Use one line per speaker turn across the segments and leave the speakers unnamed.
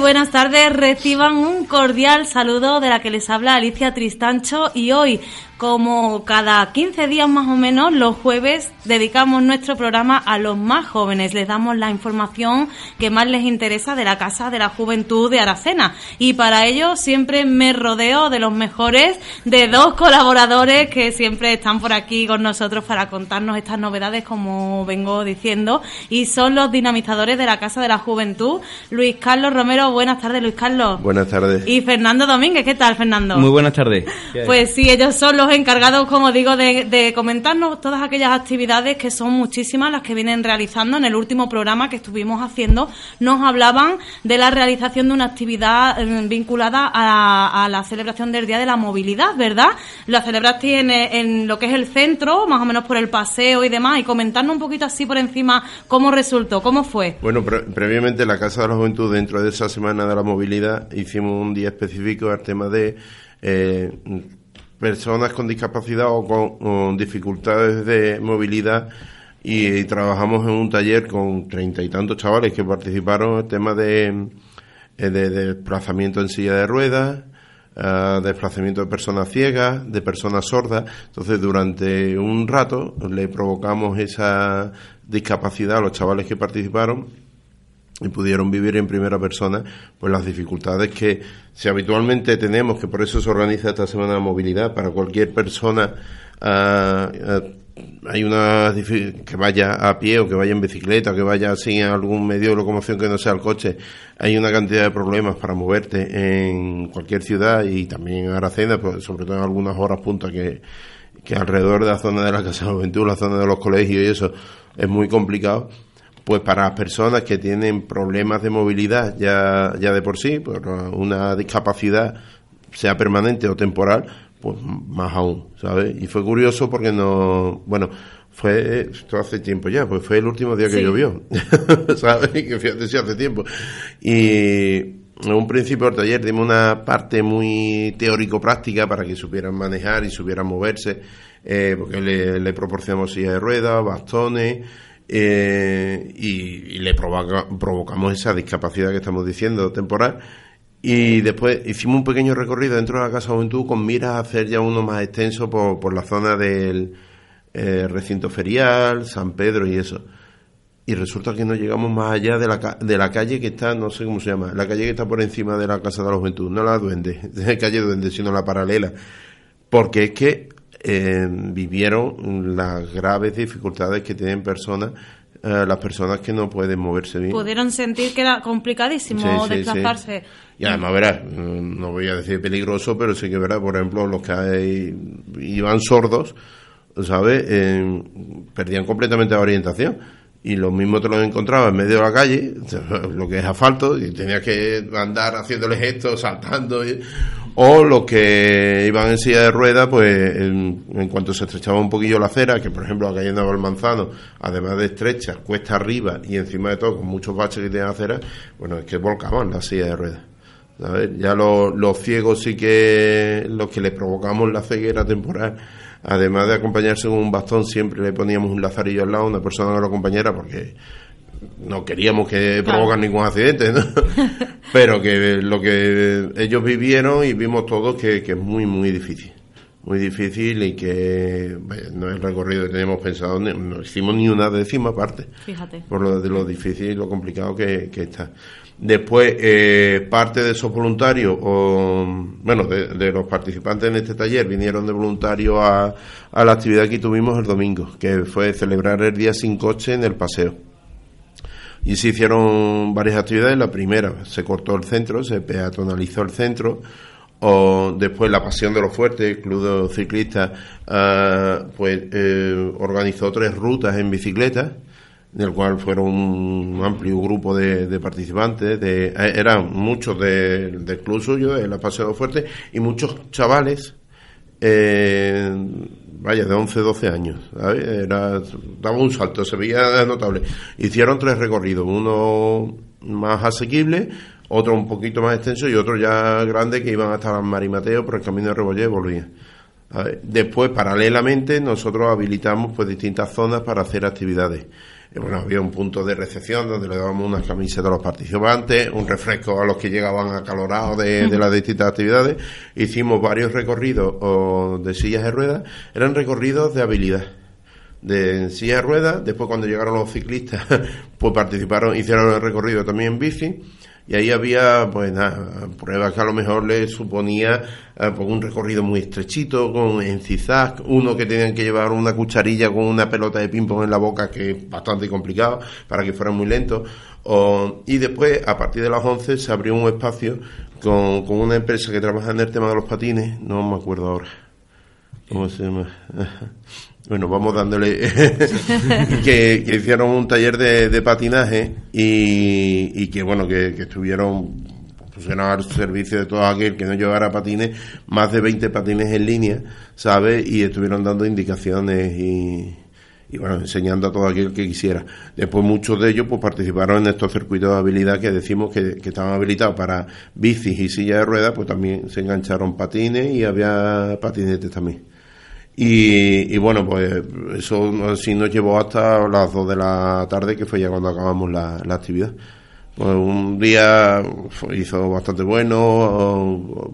Buenas tardes, reciban un cordial saludo de la que les habla Alicia Tristancho y hoy como cada 15 días más o menos, los jueves dedicamos nuestro programa a los más jóvenes. Les damos la información que más les interesa de la Casa de la Juventud de Aracena. Y para ello siempre me rodeo de los mejores, de dos colaboradores que siempre están por aquí con nosotros para contarnos estas novedades, como vengo diciendo. Y son los dinamizadores de la Casa de la Juventud. Luis Carlos Romero, buenas tardes, Luis Carlos.
Buenas tardes.
Y Fernando Domínguez, ¿qué tal, Fernando?
Muy buenas tardes.
Pues sí, ellos son los encargados, como digo, de, comentarnos todas aquellas actividades que son muchísimas las que vienen realizando. En el último programa que estuvimos haciendo nos hablaban de la realización de una actividad eh, vinculada a, la celebración del Día de la Movilidad, ¿verdad? La celebraste en, en lo que es el centro, más o menos por el paseo y demás, y comentarnos un poquito así por encima cómo resultó, cómo fue.
Bueno, previamente la Casa de la Juventud, dentro de esa De la Movilidad, hicimos un día específico al tema de... Eh, personas con discapacidad o con, dificultades de movilidad y, trabajamos en un taller con treinta y tantos chavales que participaron el tema de, eh, de, desplazamiento en silla de ruedas, uh, desplazamiento de personas ciegas, de personas sordas. Entonces, durante un rato le provocamos esa discapacidad a los chavales que participaron y pudieron vivir en primera persona pues las dificultades que si habitualmente tenemos que por eso se organiza esta semana de movilidad para cualquier persona ah, hay una que vaya a pie o que vaya en bicicleta que vaya en algún medio de locomoción que no sea el coche hay una cantidad de problemas para moverte en cualquier ciudad y también en Aracena pues, sobre todo en algunas horas puntas que que alrededor de la zona de la Casa de Juventud, la zona de los colegios y eso es muy complicado pues para las personas que tienen problemas de movilidad ya, ya de por sí, por una discapacidad, sea permanente o temporal, pues más aún, ¿sabes? Y fue curioso porque no, bueno, fue, esto hace tiempo ya, pues fue el último día que llovió, ¿sabes? Que fíjate si hace tiempo. Y en un principio del taller dimos una parte muy teórico-práctica para que supieran manejar y supieran moverse, eh, porque le, le proporcionamos silla de ruedas, bastones, eh, y, le provocamos esa discapacidad que estamos diciendo temporal. Y después hicimos un pequeño recorrido dentro de la Casa Juventud con miras a hacer ya uno más extenso por, por la zona del eh, recinto ferial, San Pedro y eso. Y resulta que no llegamos más allá de la, de la calle que está, no sé cómo se llama, la calle que está por encima de la Casa de la Juventud, no la Duende, calle Duende, sino la paralela. Porque es que eh, vivieron las graves dificultades que tienen personas eh, las personas que no pueden moverse bien.
Pudieron sentir que era complicadísimo desplazarse.
Y además, verás, no voy a decir peligroso, pero sí que verás, por ejemplo, los que hay, iban sordos, ¿sabes? Eh, perdían completamente la orientación y lo mismo te lo encontraba en medio de la calle, lo que es asfalto, y tenía que andar haciéndole gestos, saltando, o los que iban en silla de ruedas, pues en, cuanto se estrechaba un poquillo la acera, que por ejemplo la calle el Manzano, además de estrecha, cuesta arriba y encima de todo con muchos baches que tiene acera, bueno, es que volcaban la silla de ruedas. Ya los, los ciegos sí que, los que le provocamos la ceguera temporal, además de acompañarse con un bastón, siempre le poníamos un lazarillo al lado, una persona que lo acompañara, porque no queríamos que provocan ningún accidente, pero que no que ellos vivieron y vimos todos que, es muy, muy difícil. Muy difícil y que no es el recorrido que teníamos pensado, no hicimos ni una décima parte.
Fíjate.
Por lo de lo difícil y lo complicado que, está. Después, eh, parte de esos voluntarios, o, bueno, de, los participantes en este taller, vinieron de voluntarios a, a la actividad que tuvimos el domingo, que fue celebrar el día sin coche en el paseo y se hicieron varias actividades. La primera, se cortó el centro, se peatonalizó el centro. O después la Pasión de los Fuertes, el Club de Ciclistas, ah, pues eh, organizó tres rutas en bicicleta, del cual fueron un amplio grupo de, participantes, de, eh, eran muchos del club suyo, de la Pasión de los Fuertes, y muchos chavales eh, de 11, 12 años. Era, daba un salto, se veía notable. Hicieron tres recorridos, uno más asequible, otro un poquito más extenso y otro ya grande que iban hasta Marimateo por el camino de Rebollé y volvían. Después, paralelamente, nosotros habilitamos pues distintas zonas para hacer actividades. Bueno, había un punto de recepción donde le dábamos unas camisetas a los participantes, un refresco a los que llegaban acalorados de, las distintas actividades. Hicimos varios recorridos de sillas de ruedas, eran recorridos de habilidad de silla de ruedas, después cuando llegaron los ciclistas, pues participaron, hicieron el recorrido también en bici, y ahí había, pues nada, pruebas que a lo mejor le suponía eh, pues, un recorrido muy estrechito, con en zigzag, uno que tenían que llevar una cucharilla con una pelota de ping-pong en la boca, que es bastante complicado, para que fuera muy lento. y después, a partir de las 11, se abrió un espacio con, con una empresa que trabaja en el tema de los patines, no me acuerdo ahora. ¿Cómo se llama? Bueno, vamos dándole que, hicieron un taller de, patinaje y, que bueno, que, estuvieron pusieron al servicio de todo aquel que no llevara patines, más de 20 patines en línea, ¿sabes? Y estuvieron dando indicaciones y, bueno, enseñando a todo aquel que quisiera. Después muchos de ellos pues participaron en estos circuitos de habilidad que decimos que, que estaban habilitados para bicis y sillas de ruedas, pues también se engancharon patines y había patinetes también. Y, bueno, pues eso sí nos llevó hasta las 2 de la tarde, que fue ya cuando acabamos la, actividad. Pues un día hizo bastante bueno.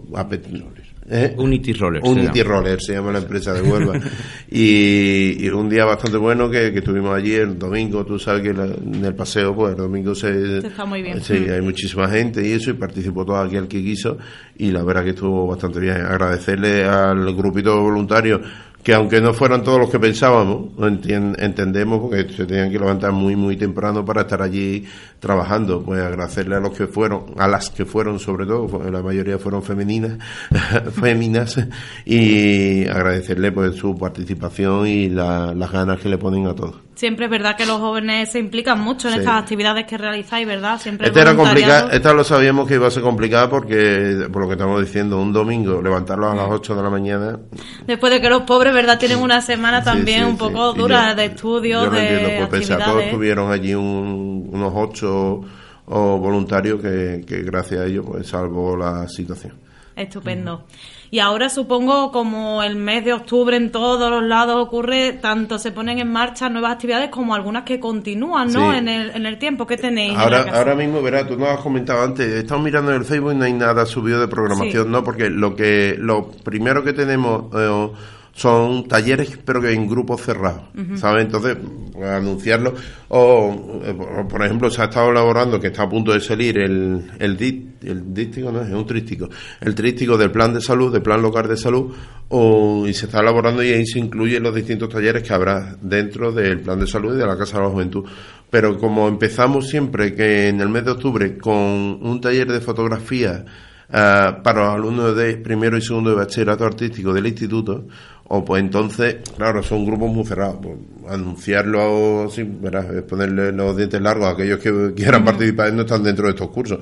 ¿Eh? Unity Roller.
Unity Roller se llama la empresa de Huelva. y, un día bastante bueno que, estuvimos allí el domingo. Tú sabes que en el paseo, pues el domingo se.
está muy bien.
Sí, hay muchísima gente y eso, y participó todo aquel que quiso. Y la verdad que estuvo bastante bien. Agradecerle al grupito de voluntarios que aunque no fueran todos los que pensábamos, entendemos porque se tenían que levantar muy, muy temprano para estar allí trabajando. Pues agradecerle a los que fueron, a las que fueron sobre todo, la mayoría fueron femeninas, féminas, y agradecerle pues su participación y las ganas que le ponen a todos
siempre es verdad que los jóvenes se implican mucho en estas actividades que realizáis, ¿verdad? Siempre
esta era esta lo sabíamos que iba a ser complicada porque, por lo que estamos diciendo, un domingo, levantarlos a las 8 de la mañana.
Después de que los pobres, ¿verdad? Tienen una semana también un poco dura de estudios, de entiendo, pues
a todos tuvieron allí unos 8 voluntarios que, que gracias a ellos pues salvó la situación.
Estupendo. Y ahora supongo como el mes de octubre en todos los lados ocurre, tanto se ponen en marcha nuevas actividades como algunas que continúan, ¿no? En, el, en el tiempo que tenéis.
Ahora, ahora mismo, verás, tú nos has comentado antes, estamos mirando en el Facebook y no hay nada subido de programación, ¿no? Porque lo que lo primero que tenemos... Eh, son talleres, pero que en grupos cerrados, ¿sabes? Entonces, anunciarlo. O, por ejemplo, se ha estado elaborando, que está a punto de salir, el, el, el dístico, no es un trístico, el trístico del plan de salud, del plan local de salud, o, y se está elaborando y ahí se incluyen los distintos talleres que habrá dentro del plan de salud y de la Casa de la Juventud. Pero como empezamos siempre, que en el mes de octubre, con un taller de fotografía, ah, para los alumnos de primero y segundo de bachillerato artístico del instituto, o pues entonces, claro, son grupos muy cerrados. Pues, anunciarlo, sí, verás, ponerle los dientes largos a aquellos que quieran participar no están dentro de estos cursos.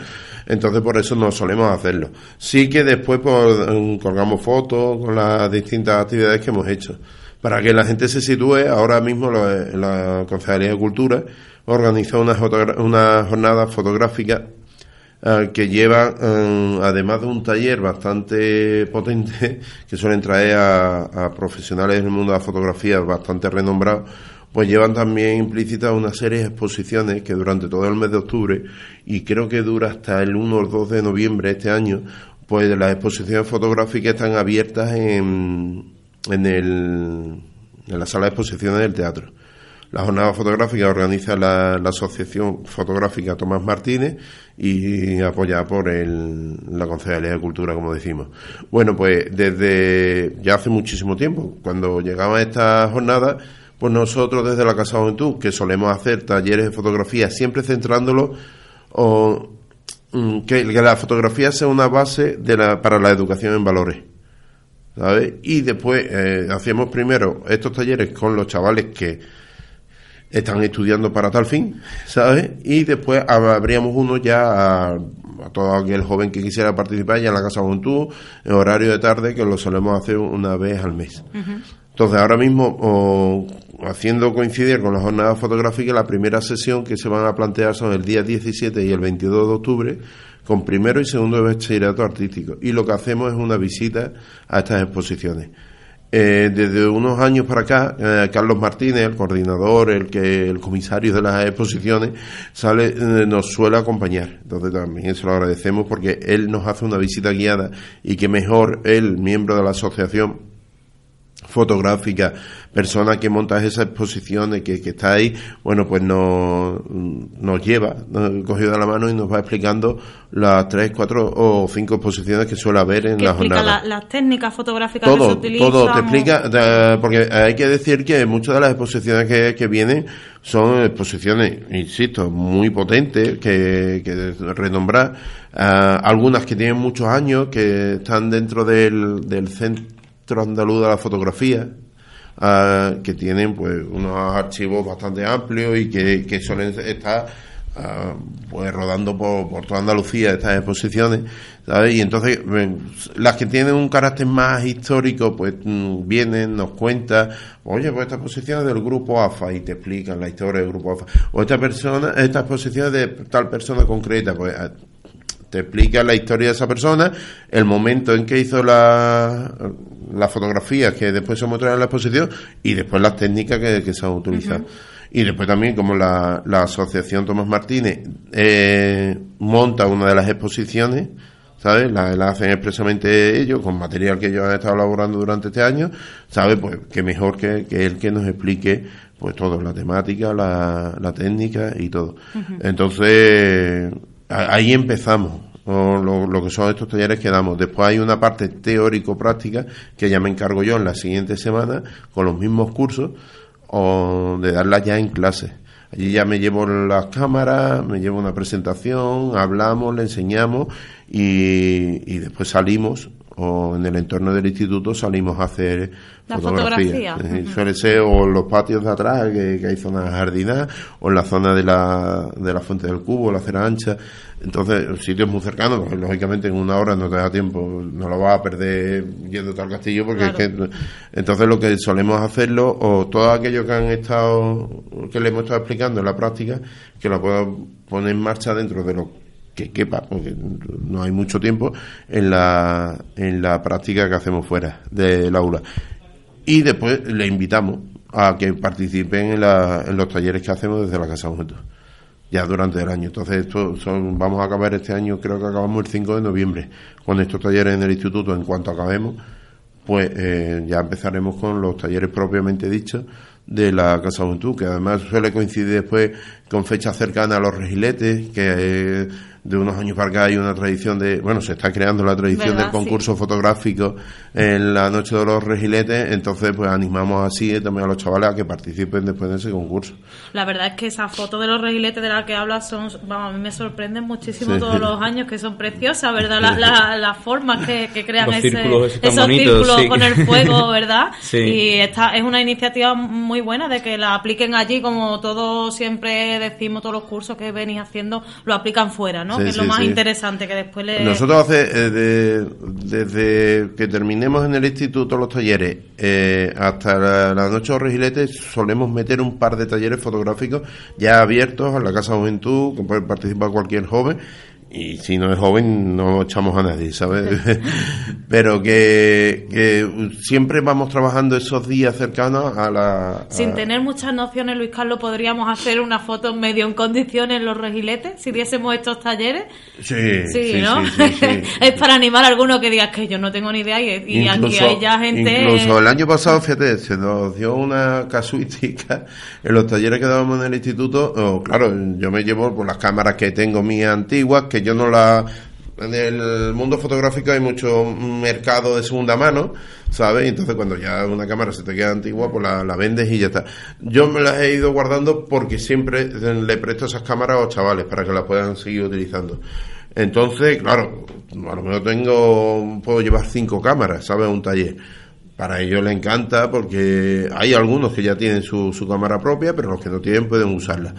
Entonces, por eso no solemos hacerlo. Sí que después pues, colgamos fotos con las distintas actividades que hemos hecho. Para que la gente se sitúe, ahora mismo la, la Concejalía de Cultura organiza una, una jornada fotográfica eh, que lleva, eh, además de un taller bastante potente, que suelen traer a, profesionales del mundo de la fotografía bastante renombrados, pues llevan también implícitas una serie de exposiciones que durante todo el mes de octubre, y creo que dura hasta el 1 o 2 de noviembre de este año, pues las exposiciones fotográficas están abiertas en, en, el, en la sala de exposiciones del teatro. La jornada fotográfica organiza la, Asociación Fotográfica Tomás Martínez y apoyada por el, la Concejalía de Cultura, como decimos. Bueno, pues desde ya hace muchísimo tiempo, cuando llegaba esta jornada, pues nosotros desde la Casa Juventud, que solemos hacer talleres de fotografía, siempre centrándolo o, mm, que, la fotografía sea una base de la, para la educación en valores. ¿sabes? Y después eh, hacíamos primero estos talleres con los chavales que están estudiando para tal fin, ¿sabes? Y después habríamos uno ya a, todo aquel joven que quisiera participar ya en la Casa Juventud, en horario de tarde, que lo solemos hacer una vez al mes. Entonces, ahora mismo, haciendo coincidir con la jornada fotográfica, la primera sesión que se van a plantear son el día 17 y el 22 de octubre, con primero y segundo de bachillerato artístico. Y lo que hacemos es una visita a estas exposiciones. Eh, desde unos años para acá, eh, Carlos Martínez, el coordinador, el que el comisario de las exposiciones, sale, eh, nos suele acompañar. Entonces también se lo agradecemos porque él nos hace una visita guiada y que mejor él, miembro de la asociación, fotográfica, persona que monta esas exposiciones, que, que está ahí, bueno, pues nos, nos lleva, nos cogido de la mano y nos va explicando las tres, cuatro o cinco exposiciones que suele haber en la jornada.
las técnicas fotográficas que se utilizan.
Todo, te explica, porque hay que decir que muchas de las exposiciones que, que vienen son exposiciones, insisto, muy potentes, que, que renombrar, ah, algunas que tienen muchos años, que están dentro del, del centro Andaluz de la Fotografía, ah, que tienen pues unos archivos bastante amplios y que, que suelen estar ah, pues rodando por, por, toda Andalucía estas exposiciones, Y entonces las que tienen un carácter más histórico, pues mm, vienen, nos cuentan, oye, pues esta exposición es del grupo AFA y te explican la historia del grupo AFA, o esta persona, esta exposición es de tal persona concreta, pues te explica la historia de esa persona, el momento en que hizo la, las fotografías que después se muestran en la exposición y después las técnicas que, se han utilizado. Y después también, como la, la Asociación Tomás Martínez eh, monta una de las exposiciones, ¿sabes? La, la, hacen expresamente ellos, con material que ellos han estado elaborando durante este año, ¿sabes? Pues que mejor que, que él que nos explique pues todo, la temática, la, la técnica y todo. Entonces, ahí empezamos lo, lo, que son estos talleres que damos. Después hay una parte teórico-práctica que ya me encargo yo en la siguiente semana con los mismos cursos o de darlas ya en clase. Allí ya me llevo las cámaras, me llevo una presentación, hablamos, le enseñamos y, y después salimos o en el entorno del instituto salimos a hacer fotografía. Suele ser o los patios de atrás, que, hay zonas jardinas, o en la zona de la, de la fuente del cubo, la acera ancha. Entonces, sitios muy cercanos, pues, lógicamente en una hora no te da tiempo, no lo vas a perder yendo al castillo, porque es que, entonces lo que solemos hacerlo, o todo aquello que han estado, que le hemos estado explicando en la práctica, que lo puedo poner en marcha dentro de lo que quepa, porque no hay mucho tiempo, en la, en la práctica que hacemos fuera del aula. Y después le invitamos a que participen en, en los talleres que hacemos desde la Casa Juventud, ya durante el año. Entonces, esto son, vamos a acabar este año, creo que acabamos el 5 de noviembre, con estos talleres en el instituto. En cuanto acabemos, pues eh, ya empezaremos con los talleres propiamente dichos de la Casa Juventud, que además suele coincidir después con fechas cercanas a los regiletes, que eh, de unos años para acá hay una tradición de, bueno, se está creando la tradición del concurso fotográfico en la noche de los regiletes, entonces pues animamos así también a los chavales a que participen después de ese concurso.
La verdad es que esas fotos de los regiletes de las que hablas son, vamos, a mí me sorprenden muchísimo todos los años, que son preciosas, ¿verdad? Las formas que, crean ese, esos círculos con el fuego, ¿verdad? Y esta es una iniciativa muy buena de que la apliquen allí, como todos siempre decimos, todos los cursos que venís haciendo, lo aplican fuera, ¿no? Que es lo más interesante que después le...
Nosotros hace, eh, desde que terminemos en el instituto los talleres eh, hasta la, noche de regiletes solemos meter un par de talleres fotográficos ya abiertos a la Casa Juventud, que puede participar cualquier joven y si no es joven no echamos a nadie, ¿sabes? Pero que, que, siempre vamos trabajando esos días cercanos a la...
Sin tener muchas nociones, Luis Carlos, ¿podríamos hacer una foto medio en condiciones en los regiletes si diésemos estos talleres?
Sí,
sí, ¿no? es para animar a alguno que diga que yo no tengo ni idea y, aquí hay ya gente...
Incluso el año pasado, fíjate, se nos dio una casuística en los talleres que dábamos en el instituto. Oh, claro, yo me llevo por las cámaras que tengo mías antiguas, que yo no la en el mundo fotográfico hay mucho mercado de segunda mano, ¿sabes? Entonces cuando ya una cámara se te queda antigua, pues la, vendes y ya está. Yo me las he ido guardando porque siempre le presto esas cámaras a los chavales para que las puedan seguir utilizando. Entonces, claro, a lo mejor tengo, puedo llevar cinco cámaras, ¿sabes? Un taller. Para ellos les encanta porque hay algunos que ya tienen su, su cámara propia, pero los que no tienen pueden usarla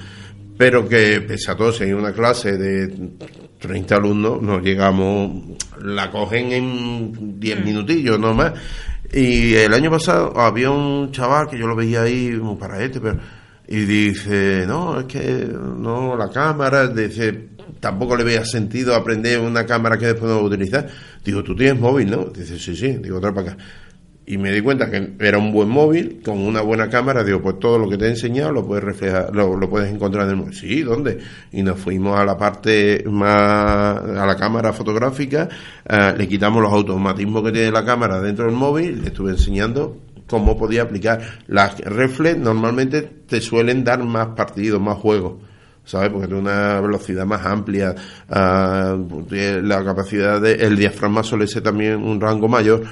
pero que pese a todo, si hay una clase de 30 alumnos, nos llegamos, la cogen en 10 mm. minutillos, no más. Y el año pasado había un chaval que yo lo veía ahí para este, pero, y dice, no, es que no, la cámara, dice, tampoco le veía sentido aprender una cámara que después no va a utilizar. Digo, tú tienes móvil, ¿no? Dice, sí, sí, digo, otra para acá y me di cuenta que era un buen móvil con una buena cámara. Digo, pues todo lo que te he enseñado lo puedes reflejar, lo, puedes encontrar en el móvil. Sí, ¿dónde? Y nos fuimos a la parte más, a la cámara fotográfica, eh, le quitamos los automatismos que tiene la cámara dentro del móvil, le estuve enseñando cómo podía aplicar. Las reflex normalmente te suelen dar más partidos, más juegos. ¿sabes? Porque tiene una velocidad más amplia, uh, la capacidad de, el diafragma suele ser también un rango mayor,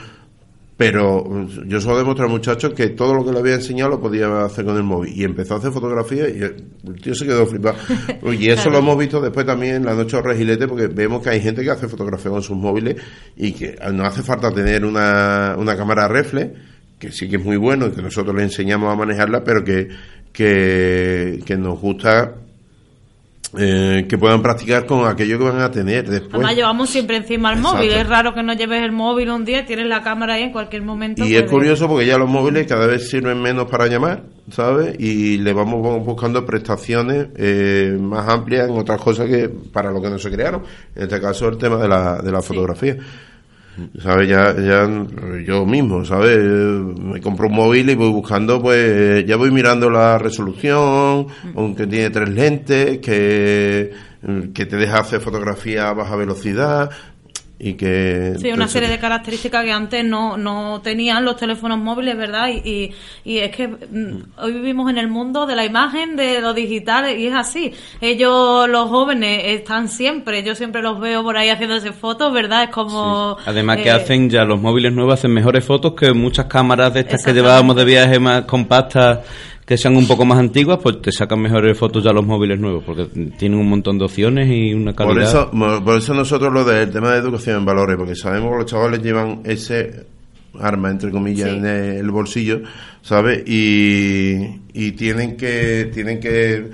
pero yo solo demostré al muchacho que todo lo que le había enseñado lo podía hacer con el móvil. Y empezó a hacer fotografía y el tío se quedó flipado. Y eso lo hemos visto después también en la noche de Regilete, porque vemos que hay gente que hace fotografía con sus móviles y que no hace falta tener una, una cámara reflex, que sí que es muy bueno y que nosotros le enseñamos a manejarla, pero que, que, que nos gusta eh, que puedan practicar con aquello que van a tener después.
Además, llevamos siempre encima el móvil. Es raro que no lleves el móvil un día, tienes la cámara ahí en cualquier momento.
Y es curioso porque ya los móviles cada vez sirven menos para llamar, ¿sabes? Y le vamos buscando prestaciones eh, más amplias en otras cosas que para lo que no se crearon. En este caso, el tema de la, de la fotografía. ¿Sabes? Ya, ya yo mismo, ¿sabes? Me compro un móvil y voy buscando, pues ya voy mirando la resolución, aunque tiene tres lentes, que, que te deja hacer fotografía a baja velocidad, y que
sí una serie de características que antes no, no tenían los teléfonos móviles verdad y, y, es que mm, hoy vivimos en el mundo de la imagen de lo digital y es así. Ellos los jóvenes están siempre yo siempre los veo por ahí haciéndose fotos verdad es como
además que eh, hacen ya los móviles nuevos hacen mejores fotos que muchas cámaras de estas que llevábamos de viaje más compactas que sean un poco más antiguas, pues te sacan mejores fotos ya los móviles nuevos, porque tienen un montón de opciones y una calidad.
Por eso, por eso nosotros lo del tema de educación en valores, porque sabemos que los chavales llevan ese arma, entre comillas, en el bolsillo, ¿sabes? Y, y tienen que, tienen que,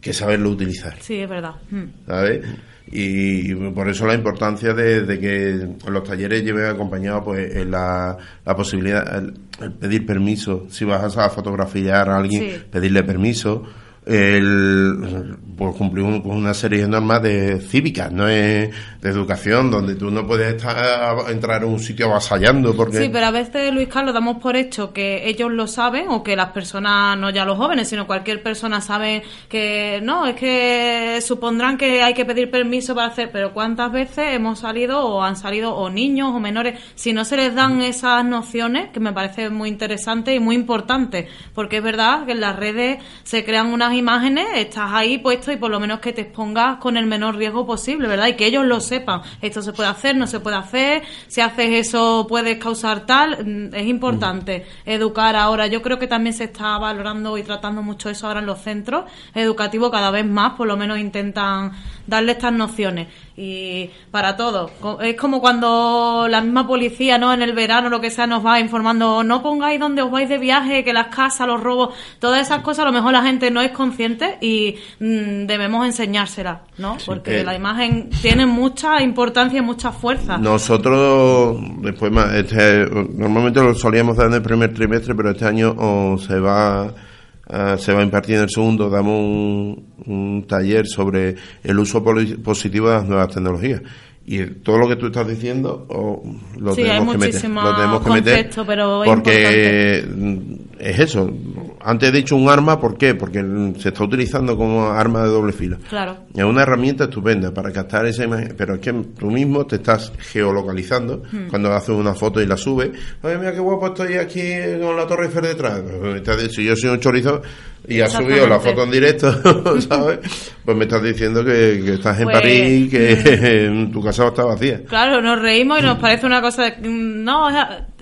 que saberlo utilizar.
Sí, es verdad. Hmm.
¿Sabes? Y por eso la importancia de, que los talleres lleven acompañado pues la, la posibilidad el, pedir permiso. Si vas a fotografiar a alguien pedirle permiso el, pues cumplir una serie de normas de cívicas, no es de educación, donde tú no puedes estar, entrar en un sitio avasallando. Porque...
Sí, pero a veces, Luis Carlos, damos por hecho que ellos lo saben o que las personas, no ya los jóvenes, sino cualquier persona sabe que no, es que supondrán que hay que pedir permiso para hacer, pero ¿cuántas veces hemos salido o han salido o niños o menores? Si no se les dan esas nociones, que me parece muy interesante y muy importante, porque es verdad que en las redes se crean unas imágenes, estás ahí puesto y por lo menos que te expongas con el menor riesgo posible, ¿verdad? Y que ellos lo sepan. Esto se puede hacer, no se puede hacer, si haces eso puedes causar tal. Mm, es importante educar ahora. Yo creo que también se está valorando y tratando mucho eso ahora en los centros educativos cada vez más, por lo menos intentan darle estas nociones y para todos. Es como cuando la misma policía, ¿no? En el verano, lo que sea, nos va informando, no pongáis donde os vais de viaje, que las casas, los robos, todas esas cosas, a lo mejor la gente no es consciente y mm, debemos enseñárselas, ¿no? Porque la imagen tiene mucha importancia y mucha fuerza.
Nosotros, después más, este, normalmente lo solíamos dar en el primer trimestre, pero este año se va Ah, se va a impartir en el segundo, damos un, taller sobre el uso positivo de las nuevas tecnologías. Y todo lo que tú estás diciendo lo, tenemos que meter, lo tenemos que meter.
Pero
porque es eso. Antes he dicho un arma, ¿por qué? Porque se está utilizando como arma de doble filo.
Claro.
Es una herramienta estupenda para captar esa imagen, pero es que tú mismo te estás geolocalizando hmm. cuando haces una foto y la subes. Oye, mira qué guapo estoy aquí con la Torre Eiffel detrás. Si yo soy un chorizo y has subido la foto en directo, ¿sabes? Pues me estás diciendo que, estás en pues, París que hmm. tu casa está vacía.
Claro, nos reímos y nos parece una cosa de, no,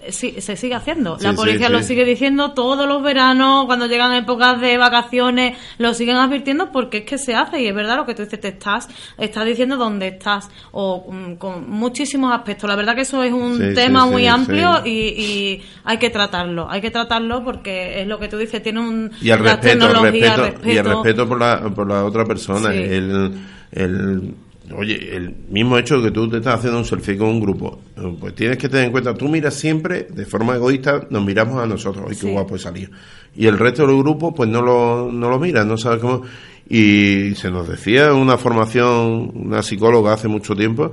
sí, se sigue haciendo. la policía lo sigue diciendo todos los veranos, cuando llegan épocas de vacaciones, lo siguen advirtiendo porque es que se hace y es verdad lo que tú dices, te estás, estás diciendo dónde estás o mm, con muchísimos aspectos. La verdad que eso es un tema muy amplio y, hay que tratarlo, hay que tratarlo porque es lo que tú dices, tiene un...
Y el respeto, respeto, y el respeto. por la, por la otra persona, el, el Oye, el mismo hecho de que tú te estás haciendo un selfie con un grupo, pues tienes que tener en cuenta, tú miras siempre, de forma egoísta, nos miramos a nosotros, ay, qué guapo he salido. Y el resto del grupo, pues no lo, no lo mira, no sabe cómo. Y se nos decía en una formación, una psicóloga hace mucho tiempo,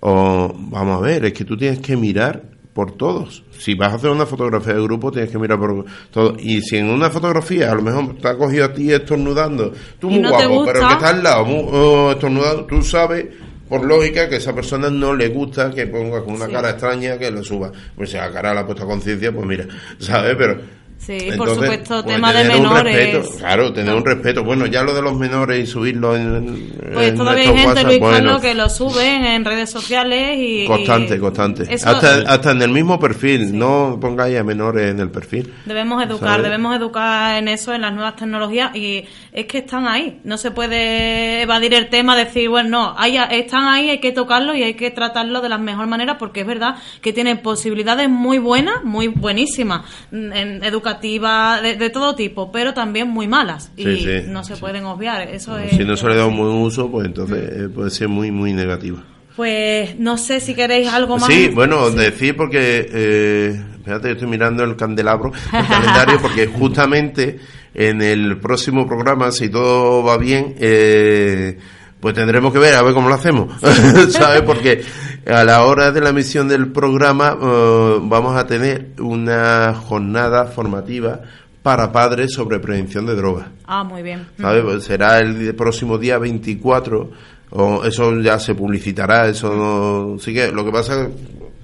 o, vamos a ver, es que tú tienes que mirar por todos. Si vas a hacer una fotografía de grupo, tienes que mirar por todo. Y si en una fotografía a lo mejor te ha cogido a ti estornudando, tú muy guapo, pero el que está al lado oh, estornudando, tú sabes por lógica que a esa persona no le gusta que ponga con una cara extraña que lo suba. Pues si la cara la ha puesto a conciencia, pues mira, ¿sabes? Pero
Sí, por supuesto, pues, tema de menores.
claro, tener un respeto. Bueno, ya lo de los menores y subirlo en.
Pues todavía hay gente, Luis Carlos, que lo suben en redes sociales y.
Constante, constante. hasta, hasta en el mismo perfil, no pongáis a menores en el perfil.
Debemos educar, debemos educar en eso, en las nuevas tecnologías y es que están ahí. No se puede evadir el tema, decir, bueno, no, hay, están ahí, hay que tocarlo y hay que tratarlo de la mejor manera porque es verdad que tienen posibilidades muy buenas, muy buenísimas en educación educativa de, todo tipo, pero también muy malas y no se pueden obviar. Eso
Si no se le da un buen uso, pues entonces eh, puede ser muy, muy negativa.
Pues no sé si queréis algo más.
Sí, bueno, decir porque, eh, espérate, estoy mirando el candelabro, el calendario, porque justamente en el próximo programa, si todo va bien, eh, pues tendremos que ver a ver cómo lo hacemos, ¿sabes? Porque a la hora de la emisión del programa eh, vamos a tener una jornada formativa para padres sobre prevención de drogas.
Ah, muy bien.
¿Sabes? Pues será el próximo día 24, o eso ya se publicitará, eso no... Sí que lo que pasa,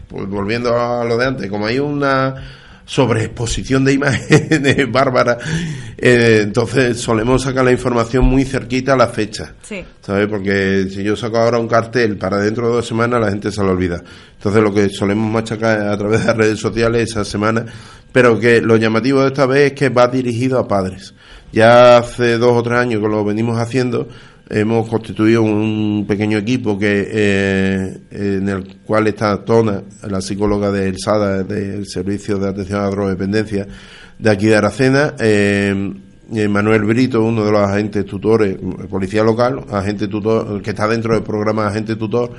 pues volviendo a lo de antes, como hay una sobre exposición de imágenes bárbara. Eh, entonces solemos sacar la información muy cerquita a la fecha.
Sí.
¿Sabes? Porque si yo saco ahora un cartel para dentro de dos semanas, la gente se lo olvida. Entonces lo que solemos machacar a través de las redes sociales esa semana, pero que lo llamativo de esta vez es que va dirigido a padres. Ya hace dos o tres años que lo venimos haciendo, hemos constituido un pequeño equipo que eh, en el cual está Tona, la psicóloga del SADA, del Servicio de Atención a la Drogodependencia de aquí de Aracena, eh, eh, Manuel Brito, uno de los agentes tutores, policía local, agente tutor, que está dentro del programa agente tutor,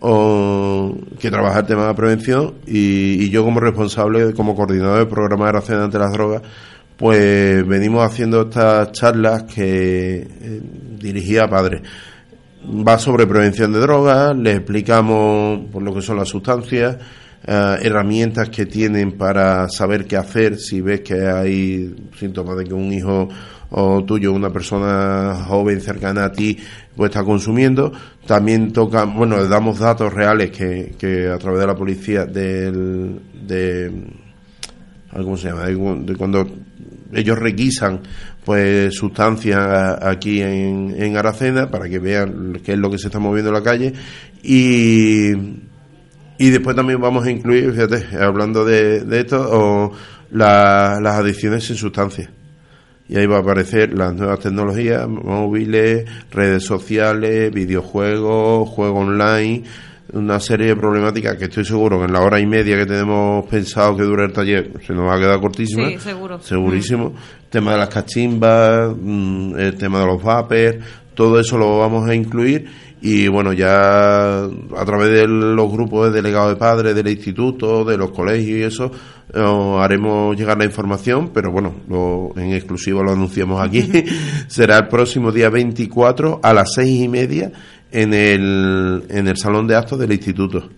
que trabaja el tema de prevención, y, y yo como responsable, como coordinador del programa de Aracena ante las drogas, pues venimos haciendo estas charlas que eh, dirigía a padres. Va sobre prevención de drogas, les explicamos por lo que son las sustancias, eh, herramientas que tienen para saber qué hacer si ves que hay síntomas de que un hijo o tuyo, una persona joven cercana a ti, pues está consumiendo. También toca, bueno, le damos datos reales que, que a través de la policía del, de, ¿cómo se llama? de cuando ellos requisan pues sustancias aquí en, en, Aracena para que vean qué es lo que se está moviendo en la calle y, y después también vamos a incluir, fíjate, hablando de, de esto, o las adicciones sin sustancias. Y ahí va a aparecer las nuevas tecnologías, móviles, redes sociales, videojuegos, juego online, una serie de problemáticas que estoy seguro que en la hora y media que tenemos pensado que dure el taller se nos va a quedar cortísima.
Sí, seguro.
Segurísimo. El tema de las cachimbas, mm, el tema de los vapers, todo eso lo vamos a incluir y bueno, ya a través de los grupos de delegados de padres del instituto, de los colegios y eso, eh, haremos llegar la información, pero bueno, lo, en exclusivo lo anunciamos aquí. Será el próximo día 24 a las seis y media en el, en el salón de actos del instituto.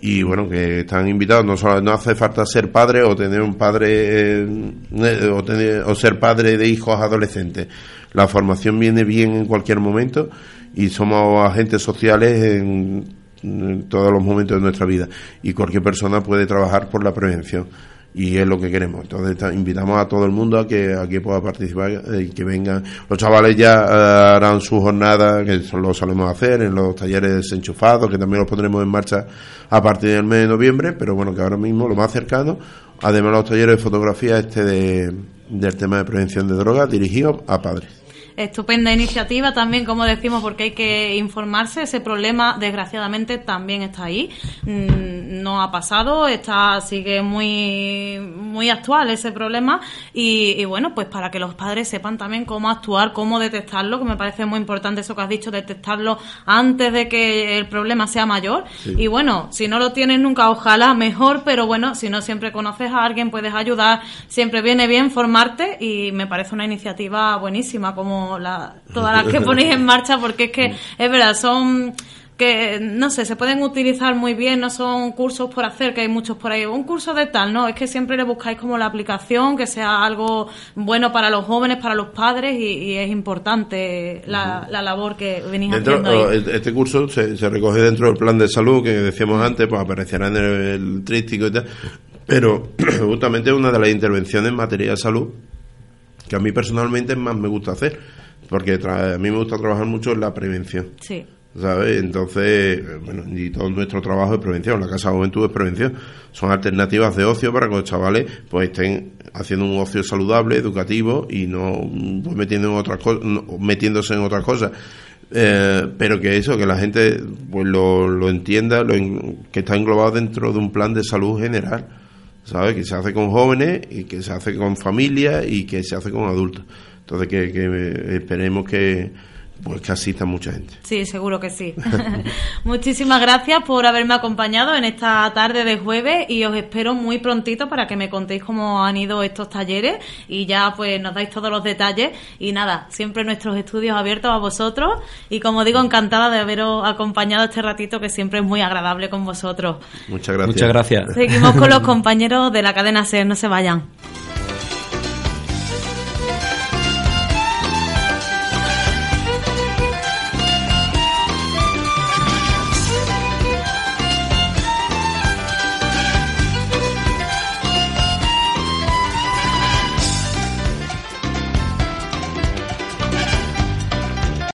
Y bueno, que están invitados, no, solo, no hace falta ser padre o tener un padre eh, o, tener, o ser padre de hijos adolescentes. La formación viene bien en cualquier momento y somos agentes sociales en, en todos los momentos de nuestra vida y cualquier persona puede trabajar por la prevención y es lo que queremos. Entonces invitamos a todo el mundo a que aquí pueda participar y eh, que vengan. Los chavales ya eh, harán su jornada, que lo solemos hacer en los talleres desenchufados, que también los pondremos en marcha a partir del mes de noviembre, pero bueno, que ahora mismo lo más cercano, además los talleres de fotografía este de, del tema de prevención de drogas dirigidos a padres.
Estupenda iniciativa también, como decimos, porque hay que informarse. Ese problema, desgraciadamente, también está ahí. Mm, no ha pasado, está sigue muy muy actual ese problema y, bueno, pues para que los padres sepan también cómo actuar, cómo detectarlo, que me parece muy importante eso que has dicho, detectarlo antes de que el problema sea mayor. Y bueno, si no lo tienes nunca, ojalá mejor, pero bueno, si no siempre conoces a alguien, puedes ayudar, siempre viene bien formarte y me parece una iniciativa buenísima como la, todas las que ponéis en marcha, porque es que es verdad, son que, no sé, se pueden utilizar muy bien, no son cursos por hacer, que hay muchos por ahí, un curso de tal, no, es que siempre le buscáis como la aplicación, que sea algo bueno para los jóvenes, para los padres y, es importante la, labor que venís haciendo. Ahí.
Oh, este curso se, recoge dentro del plan de salud que decíamos antes, pues aparecerá en el, trístico y tal, pero justamente una de las intervenciones en materia de salud que a mí personalmente más me gusta hacer, porque a mí me gusta trabajar mucho en la prevención.
Sí.
¿sabes? Entonces, bueno, y todo nuestro trabajo es prevención, la Casa de Juventud es prevención. Son alternativas de ocio para que los chavales pues estén haciendo un ocio saludable, educativo y no pues, metiendo en otras metiéndose en otras cosas. Eh, pero que eso, que la gente pues lo, lo entienda, lo que está englobado dentro de un plan de salud general, ¿sabes? Que se hace con jóvenes y que se hace con familias y que se hace con adultos. Entonces, que, que esperemos que pues que asista mucha gente.
Sí, seguro que sí. Muchísimas gracias por haberme acompañado en esta tarde de jueves y os espero muy prontito para que me contéis cómo han ido estos talleres y ya pues nos dais todos los detalles y nada, siempre nuestros estudios abiertos a vosotros y como digo, encantada de haberos acompañado este ratito que siempre es muy agradable con vosotros.
Muchas gracias.
Muchas gracias.
Seguimos con los compañeros de la cadena SER, no se vayan.